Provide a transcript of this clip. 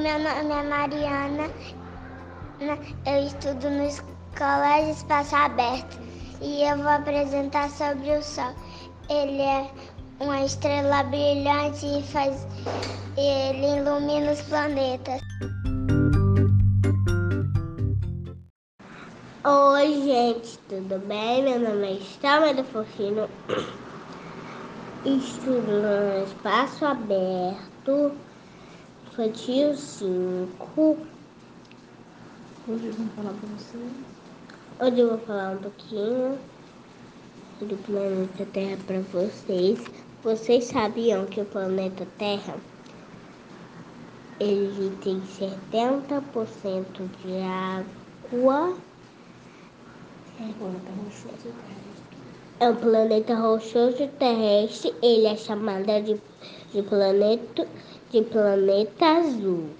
meu nome é Mariana. Eu estudo no Colégio Espaço Aberto e eu vou apresentar sobre o Sol. Ele é uma estrela brilhante e faz ele ilumina os planetas. Oi, gente, tudo bem? Meu nome é Estelma do Fortino. Estudo no Espaço Aberto, infantil 5. Hoje eu vou falar para você. Hoje eu vou falar um pouquinho do planeta Terra para vocês. Vocês sabiam que o planeta Terra ele tem 70% de água? É um planeta rochoso terrestre. Ele é chamado de, de, planeta, de planeta azul.